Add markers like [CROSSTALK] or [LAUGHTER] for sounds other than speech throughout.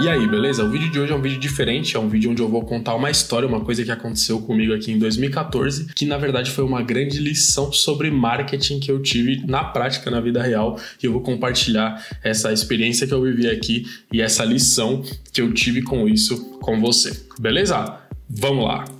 E aí, beleza? O vídeo de hoje é um vídeo diferente, é um vídeo onde eu vou contar uma história, uma coisa que aconteceu comigo aqui em 2014, que na verdade foi uma grande lição sobre marketing que eu tive na prática, na vida real, e eu vou compartilhar essa experiência que eu vivi aqui e essa lição que eu tive com isso com você. Beleza? Vamos lá!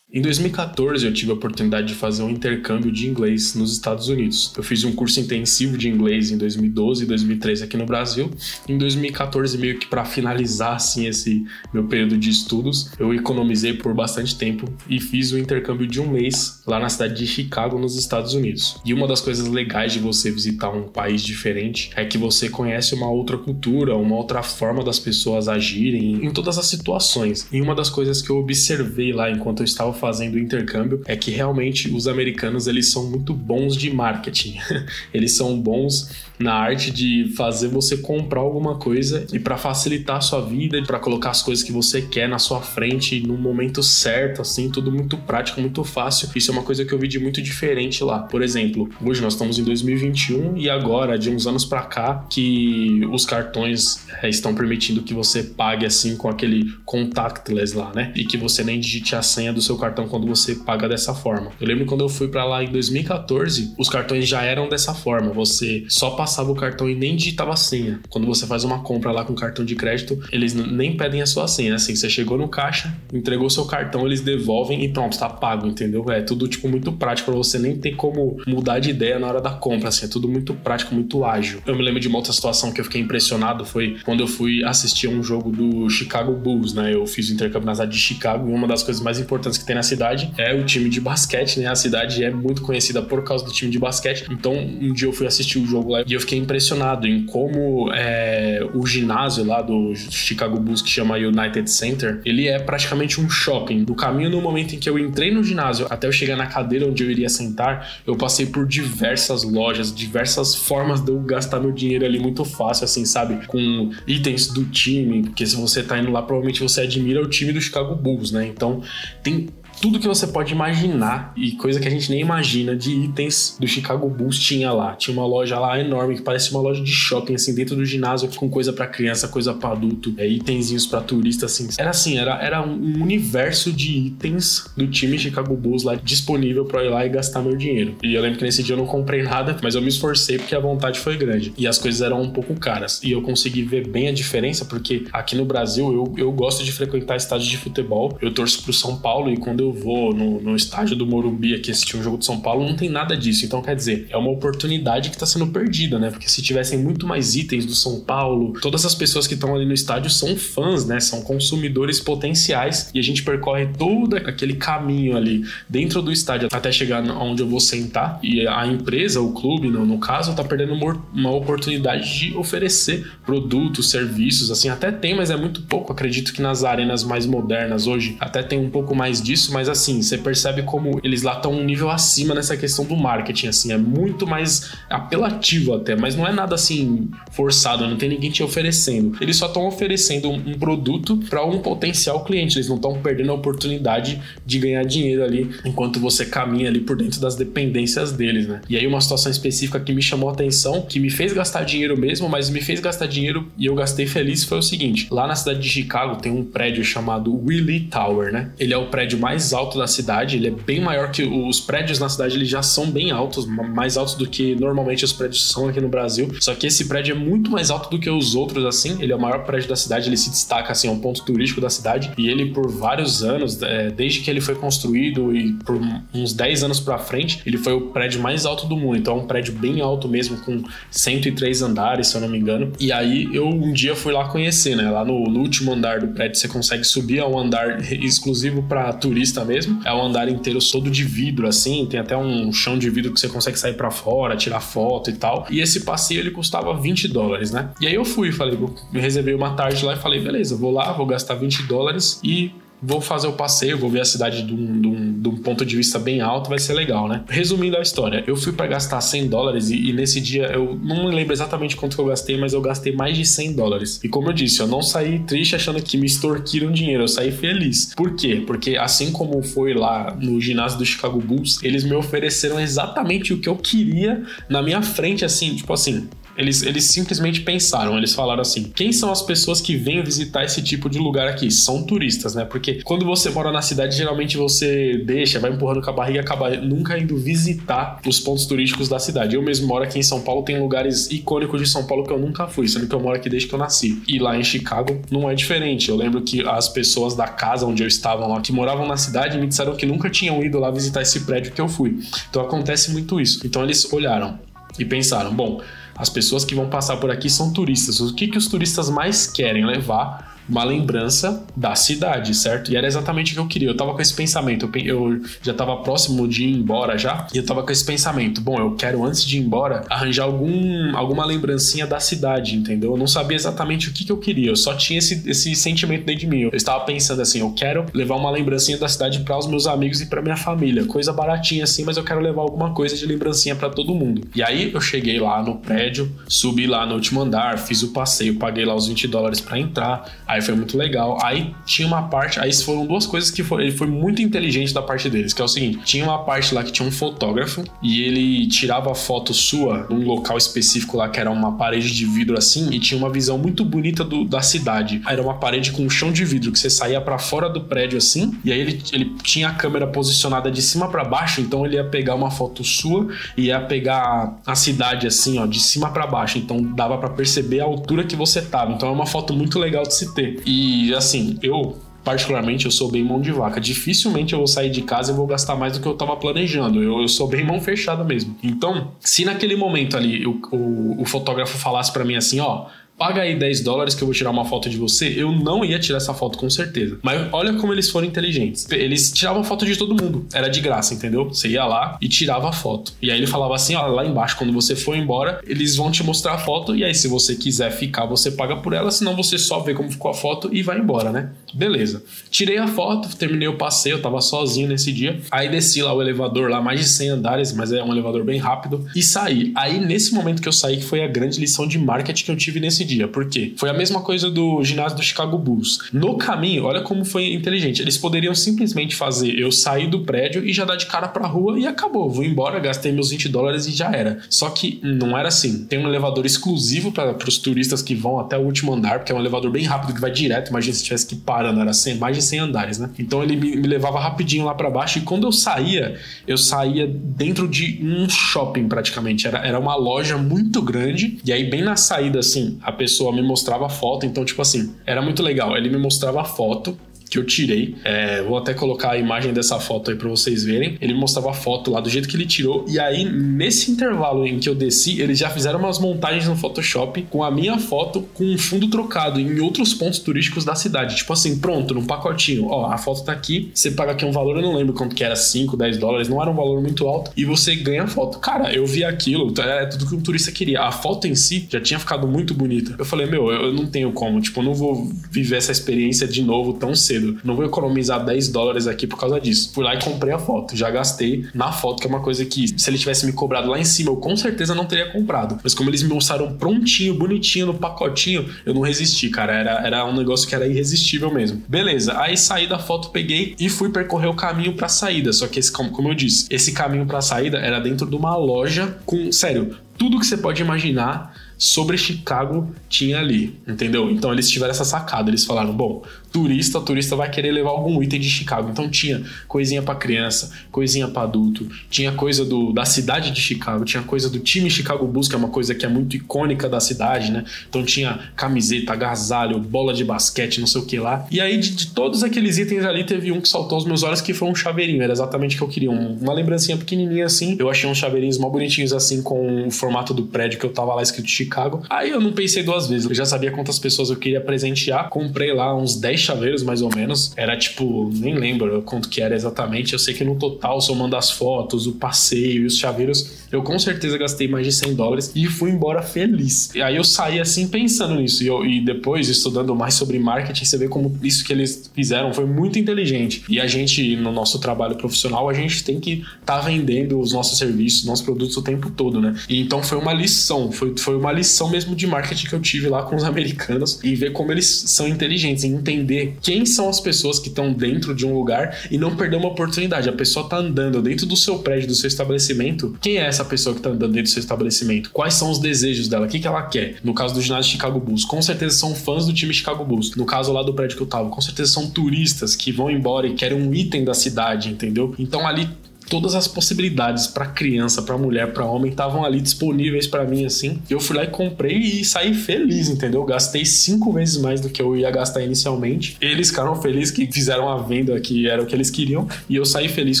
Em 2014, eu tive a oportunidade de fazer um intercâmbio de inglês nos Estados Unidos. Eu fiz um curso intensivo de inglês em 2012 e 2013 aqui no Brasil. Em 2014, meio que para finalizar assim esse meu período de estudos, eu economizei por bastante tempo e fiz o um intercâmbio de um mês lá na cidade de Chicago, nos Estados Unidos. E uma das coisas legais de você visitar um país diferente é que você conhece uma outra cultura, uma outra forma das pessoas agirem em todas as situações. E uma das coisas que eu observei lá enquanto eu estava fazendo intercâmbio é que realmente os americanos eles são muito bons de marketing. [LAUGHS] eles são bons na arte de fazer você comprar alguma coisa e para facilitar a sua vida, para colocar as coisas que você quer na sua frente no momento certo, assim, tudo muito prático, muito fácil. Isso é uma coisa que eu vi de muito diferente lá. Por exemplo, hoje nós estamos em 2021 e agora, de uns anos para cá, que os cartões é, estão permitindo que você pague assim com aquele contactless lá, né? E que você nem digite a senha do seu cartão cartão quando você paga dessa forma. Eu lembro quando eu fui para lá em 2014, os cartões já eram dessa forma. Você só passava o cartão e nem digitava a senha. Quando você faz uma compra lá com cartão de crédito, eles nem pedem a sua senha. Assim, você chegou no caixa, entregou seu cartão, eles devolvem e pronto, tá pago, entendeu? É tudo tipo muito prático para você nem ter como mudar de ideia na hora da compra, assim, é tudo muito prático, muito ágil. Eu me lembro de uma outra situação que eu fiquei impressionado foi quando eu fui assistir um jogo do Chicago Bulls, né? Eu fiz o intercâmbio na cidade de Chicago e uma das coisas mais importantes que tem na cidade é o time de basquete, né? A cidade é muito conhecida por causa do time de basquete. Então, um dia eu fui assistir o jogo lá e eu fiquei impressionado em como é, o ginásio lá do Chicago Bulls, que chama United Center, ele é praticamente um shopping. No caminho, no momento em que eu entrei no ginásio, até eu chegar na cadeira onde eu iria sentar, eu passei por diversas lojas, diversas formas de eu gastar meu dinheiro ali muito fácil, assim, sabe? Com itens do time, porque se você tá indo lá, provavelmente você admira o time do Chicago Bulls, né? Então, tem tudo que você pode imaginar e coisa que a gente nem imagina de itens do Chicago Bulls tinha lá. Tinha uma loja lá enorme que parece uma loja de shopping, assim, dentro do ginásio, com coisa para criança, coisa para adulto, é, itenzinhos para turista, assim. Era assim, era, era um universo de itens do time Chicago Bulls lá disponível para ir lá e gastar meu dinheiro. E eu lembro que nesse dia eu não comprei nada, mas eu me esforcei porque a vontade foi grande. E as coisas eram um pouco caras. E eu consegui ver bem a diferença, porque aqui no Brasil eu, eu gosto de frequentar estádios de futebol. Eu torço pro São Paulo e quando eu vou no, no estádio do Morumbi aqui assistir um jogo de São Paulo, não tem nada disso. Então, quer dizer, é uma oportunidade que está sendo perdida, né? Porque se tivessem muito mais itens do São Paulo, todas as pessoas que estão ali no estádio são fãs, né? São consumidores potenciais e a gente percorre todo aquele caminho ali dentro do estádio até chegar onde eu vou sentar. E a empresa, o clube, no, no caso, está perdendo uma oportunidade de oferecer produtos, serviços, assim, até tem, mas é muito pouco. Acredito que nas arenas mais modernas hoje até tem um pouco mais disso, mas assim, você percebe como eles lá estão um nível acima nessa questão do marketing, assim, é muito mais apelativo até, mas não é nada assim forçado, não tem ninguém te oferecendo. Eles só estão oferecendo um, um produto para um potencial cliente, eles não estão perdendo a oportunidade de ganhar dinheiro ali enquanto você caminha ali por dentro das dependências deles, né? E aí uma situação específica que me chamou a atenção, que me fez gastar dinheiro mesmo, mas me fez gastar dinheiro e eu gastei feliz foi o seguinte, lá na cidade de Chicago tem um prédio chamado Willie Tower, né? Ele é o prédio mais alto da cidade, ele é bem maior que os prédios na cidade, eles já são bem altos, mais altos do que normalmente os prédios são aqui no Brasil. Só que esse prédio é muito mais alto do que os outros, assim. Ele é o maior prédio da cidade, ele se destaca, assim, é um ponto turístico da cidade. E ele, por vários anos, é, desde que ele foi construído e por uns 10 anos pra frente, ele foi o prédio mais alto do mundo. Então é um prédio bem alto mesmo, com 103 andares, se eu não me engano. E aí eu um dia fui lá conhecer, né? Lá no, no último andar do prédio você consegue subir a um andar exclusivo para turista pista mesmo. É um andar inteiro todo de vidro, assim, tem até um chão de vidro que você consegue sair para fora, tirar foto e tal. E esse passeio ele custava 20 dólares, né? E aí eu fui, falei, me reservei uma tarde lá e falei, beleza, vou lá, vou gastar 20 dólares e vou fazer o passeio, vou ver a cidade de um, de, um, de um, ponto de vista bem alto, vai ser legal, né? Resumindo a história, eu fui para gastar 100 dólares e, e, nesse dia eu não me lembro exatamente quanto que eu gastei, mas eu gastei mais de 100 dólares. E como eu disse, eu não saí triste achando que me extorquiram dinheiro, eu saí feliz. Por quê? Porque assim como foi lá no ginásio do Chicago Bulls, eles me ofereceram exatamente o que eu queria na minha frente, assim, tipo assim, Eles, eles simplesmente pensaram, eles falaram assim: quem são as pessoas que vêm visitar esse tipo de lugar aqui? São turistas, né? Porque quando você mora na cidade, geralmente você deixa, vai empurrando com a barriga e acaba nunca indo visitar os pontos turísticos da cidade. Eu mesmo moro aqui em São Paulo, tem lugares icônicos de São Paulo que eu nunca fui, sendo que eu moro aqui desde que eu nasci. E lá em Chicago não é diferente. Eu lembro que as pessoas da casa onde eu estava lá, que moravam na cidade, me disseram que nunca tinham ido lá visitar esse prédio que eu fui. Então acontece muito isso. Então eles olharam e pensaram: bom, as pessoas que vão passar por aqui são turistas. O que, que os turistas mais querem levar uma lembrança da cidade, certo? E era exatamente o que eu queria. Eu tava com esse pensamento, eu, já tava próximo de ir embora já, e eu tava com esse pensamento, bom, eu quero antes de ir embora arranjar algum, alguma lembrancinha da cidade, entendeu? Eu não sabia exatamente o que, que eu queria, eu só tinha esse, esse sentimento dentro de mim. Eu estava pensando assim, eu quero levar uma lembrancinha da cidade para os meus amigos e para minha família, coisa baratinha assim, mas eu quero levar alguma coisa de lembrancinha para todo mundo. E aí eu cheguei lá no prédio, subi lá no último andar, fiz o passeio, paguei lá os 20 dólares para entrar. Aí foi muito legal. Aí tinha uma parte, aí foram duas coisas que foi, ele foi muito inteligente da parte deles, que é o seguinte: tinha uma parte lá que tinha um fotógrafo e ele tirava foto sua num local específico lá que era uma parede de vidro assim e tinha uma visão muito bonita do, da cidade. Era uma parede com um chão de vidro que você saía para fora do prédio assim e aí ele, ele tinha a câmera posicionada de cima para baixo, então ele ia pegar uma foto sua e ia pegar a cidade assim, ó, de cima para baixo. Então dava para perceber a altura que você tava. Então é uma foto muito legal de se ter. E assim, eu particularmente, eu sou bem mão de vaca. Dificilmente eu vou sair de casa e vou gastar mais do que eu tava planejando. Eu, eu sou bem mão fechada mesmo. Então, se naquele momento ali o, o, o fotógrafo falasse para mim assim, ó, paga aí 10 dólares que eu vou tirar uma foto de você, eu não ia tirar essa foto com certeza. Mas olha como eles foram inteligentes. Eles tiravam foto de todo mundo. Era de graça, entendeu? Você ia lá e tirava a foto. E aí ele falava assim: ó, lá embaixo, quando você for embora, eles vão te mostrar a foto. E aí, se você quiser ficar, você paga por ela. Senão você só vê como ficou a foto e vai embora, né? Beleza. Tirei a foto, terminei o passeio, eu tava sozinho nesse dia. Aí desci lá o elevador, lá mais de 100 andares, mas é um elevador bem rápido. E saí. Aí, nesse momento que eu saí, que foi a grande lição de marketing que eu tive nesse dia. Por quê? Foi a mesma coisa do ginásio do Chicago Bulls. No caminho, olha como foi inteligente. Eles poderiam simplesmente fazer eu sair do prédio e já dar de cara pra rua e acabou. Vou embora, gastei meus 20 dólares e já era. Só que não era assim. Tem um elevador exclusivo para os turistas que vão até o último andar, porque é um elevador bem rápido que vai direto. Imagina se tivesse que parando, era 100, mais de 100 andares, né? Então ele me, me levava rapidinho lá para baixo e quando eu saía, eu saía dentro de um shopping praticamente. Era, era uma loja muito grande e aí, bem na saída, assim, a pessoa me mostrava a foto, então, tipo assim, era muito legal. Ele me mostrava a foto que eu tirei. É, vou até colocar a imagem dessa foto aí para vocês verem. Ele mostrava a foto lá do jeito que ele tirou. E aí, nesse intervalo em que eu desci, eles já fizeram umas montagens no Photoshop com a minha foto com um fundo trocado em outros pontos turísticos da cidade. Tipo assim, pronto, num pacotinho. Ó, a foto tá aqui. Você paga aqui um valor, eu não lembro quanto que era, 5, 10 dólares. Não era um valor muito alto. E você ganha a foto. Cara, eu vi aquilo. É tudo que um turista queria. A foto em si já tinha ficado muito bonita. Eu falei, meu, eu não tenho como. Tipo, eu não vou viver essa experiência de novo tão cedo cedo. Não vou economizar 10 dólares aqui por causa disso. Fui lá e comprei a foto. Já gastei na foto, que é uma coisa que, se ele tivesse me cobrado lá em cima, eu com certeza não teria comprado. Mas como eles me mostraram prontinho, bonitinho, no pacotinho, eu não resisti, cara. Era, era um negócio que era irresistível mesmo. Beleza, aí saí da foto, peguei e fui percorrer o caminho pra saída. Só que esse, como eu disse, esse caminho pra saída era dentro de uma loja com, sério, tudo que você pode imaginar sobre Chicago tinha ali, entendeu? Então eles tiveram essa sacada, eles falaram, bom, turista, turista vai querer levar algum item de Chicago. Então tinha coisinha para criança, coisinha para adulto, tinha coisa do, da cidade de Chicago, tinha coisa do time Chicago Bulls, que é uma coisa que é muito icônica da cidade, né? Então tinha camiseta, agasalho, bola de basquete, não sei o que lá. E aí de, de todos aqueles itens ali teve um que saltou aos meus olhos que foi um chaveirinho, era exatamente o que eu queria, um, uma lembrancinha pequenininha assim. Eu achei uns chaveirinhos mal bonitinhos assim com o formato do prédio que eu tava lá escrito Chicago. Aí eu não pensei duas vezes, eu já sabia quantas pessoas eu queria presentear, comprei lá uns 10 chaveiros, mais ou menos. Era tipo, nem lembro quanto que era exatamente. Eu sei que no total, somando as fotos, o passeio e os chaveiros, eu com certeza gastei mais de 100 dólares e fui embora feliz. E aí eu saí assim pensando nisso. E, eu, e depois, estudando mais sobre marketing, você vê como isso que eles fizeram foi muito inteligente. E a gente, no nosso trabalho profissional, a gente tem que estar tá vendendo os nossos serviços, nossos produtos o tempo todo, né? E então foi uma lição, foi, foi uma lição mesmo de marketing que eu tive lá com os [LAUGHS] americanos e ver como eles são inteligentes em entender quem são as pessoas que estão dentro de um lugar e não perder uma oportunidade. A pessoa tá andando dentro do seu prédio, do seu estabelecimento. Quem é essa pessoa que tá andando dentro do seu estabelecimento? Quais são os desejos dela? O que, que ela quer? No caso do ginásio Chicago Bulls, com certeza são fãs do time Chicago Bulls. No caso lá do prédio que eu tava, com certeza são turistas que vão embora e querem um item da cidade, entendeu? Então ali todas as possibilidades para criança, para mulher, para homem estavam ali disponíveis para mim assim. Eu fui lá e comprei e saí feliz, entendeu? Gastei cinco vezes mais do que eu ia gastar inicialmente. Eles ficaram felizes que fizeram a venda que era o que eles queriam e eu saí feliz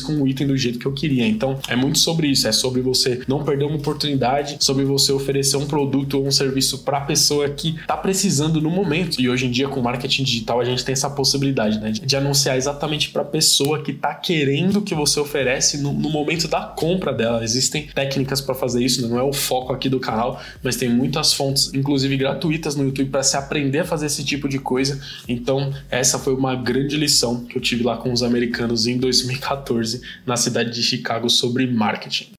com o item do jeito que eu queria. Então é muito sobre isso, é sobre você não perder uma oportunidade, sobre você oferecer um produto ou um serviço para a pessoa que tá precisando no momento. E hoje em dia com marketing digital a gente tem essa possibilidade, né, de anunciar exatamente para a pessoa que tá querendo que você oferece no, no momento da compra dela. Existem técnicas para fazer isso, não é o foco aqui do canal, mas tem muitas fontes, inclusive gratuitas no YouTube, para se aprender a fazer esse tipo de coisa. Então, essa foi uma grande lição que eu tive lá com os americanos em 2014 na cidade de Chicago sobre marketing.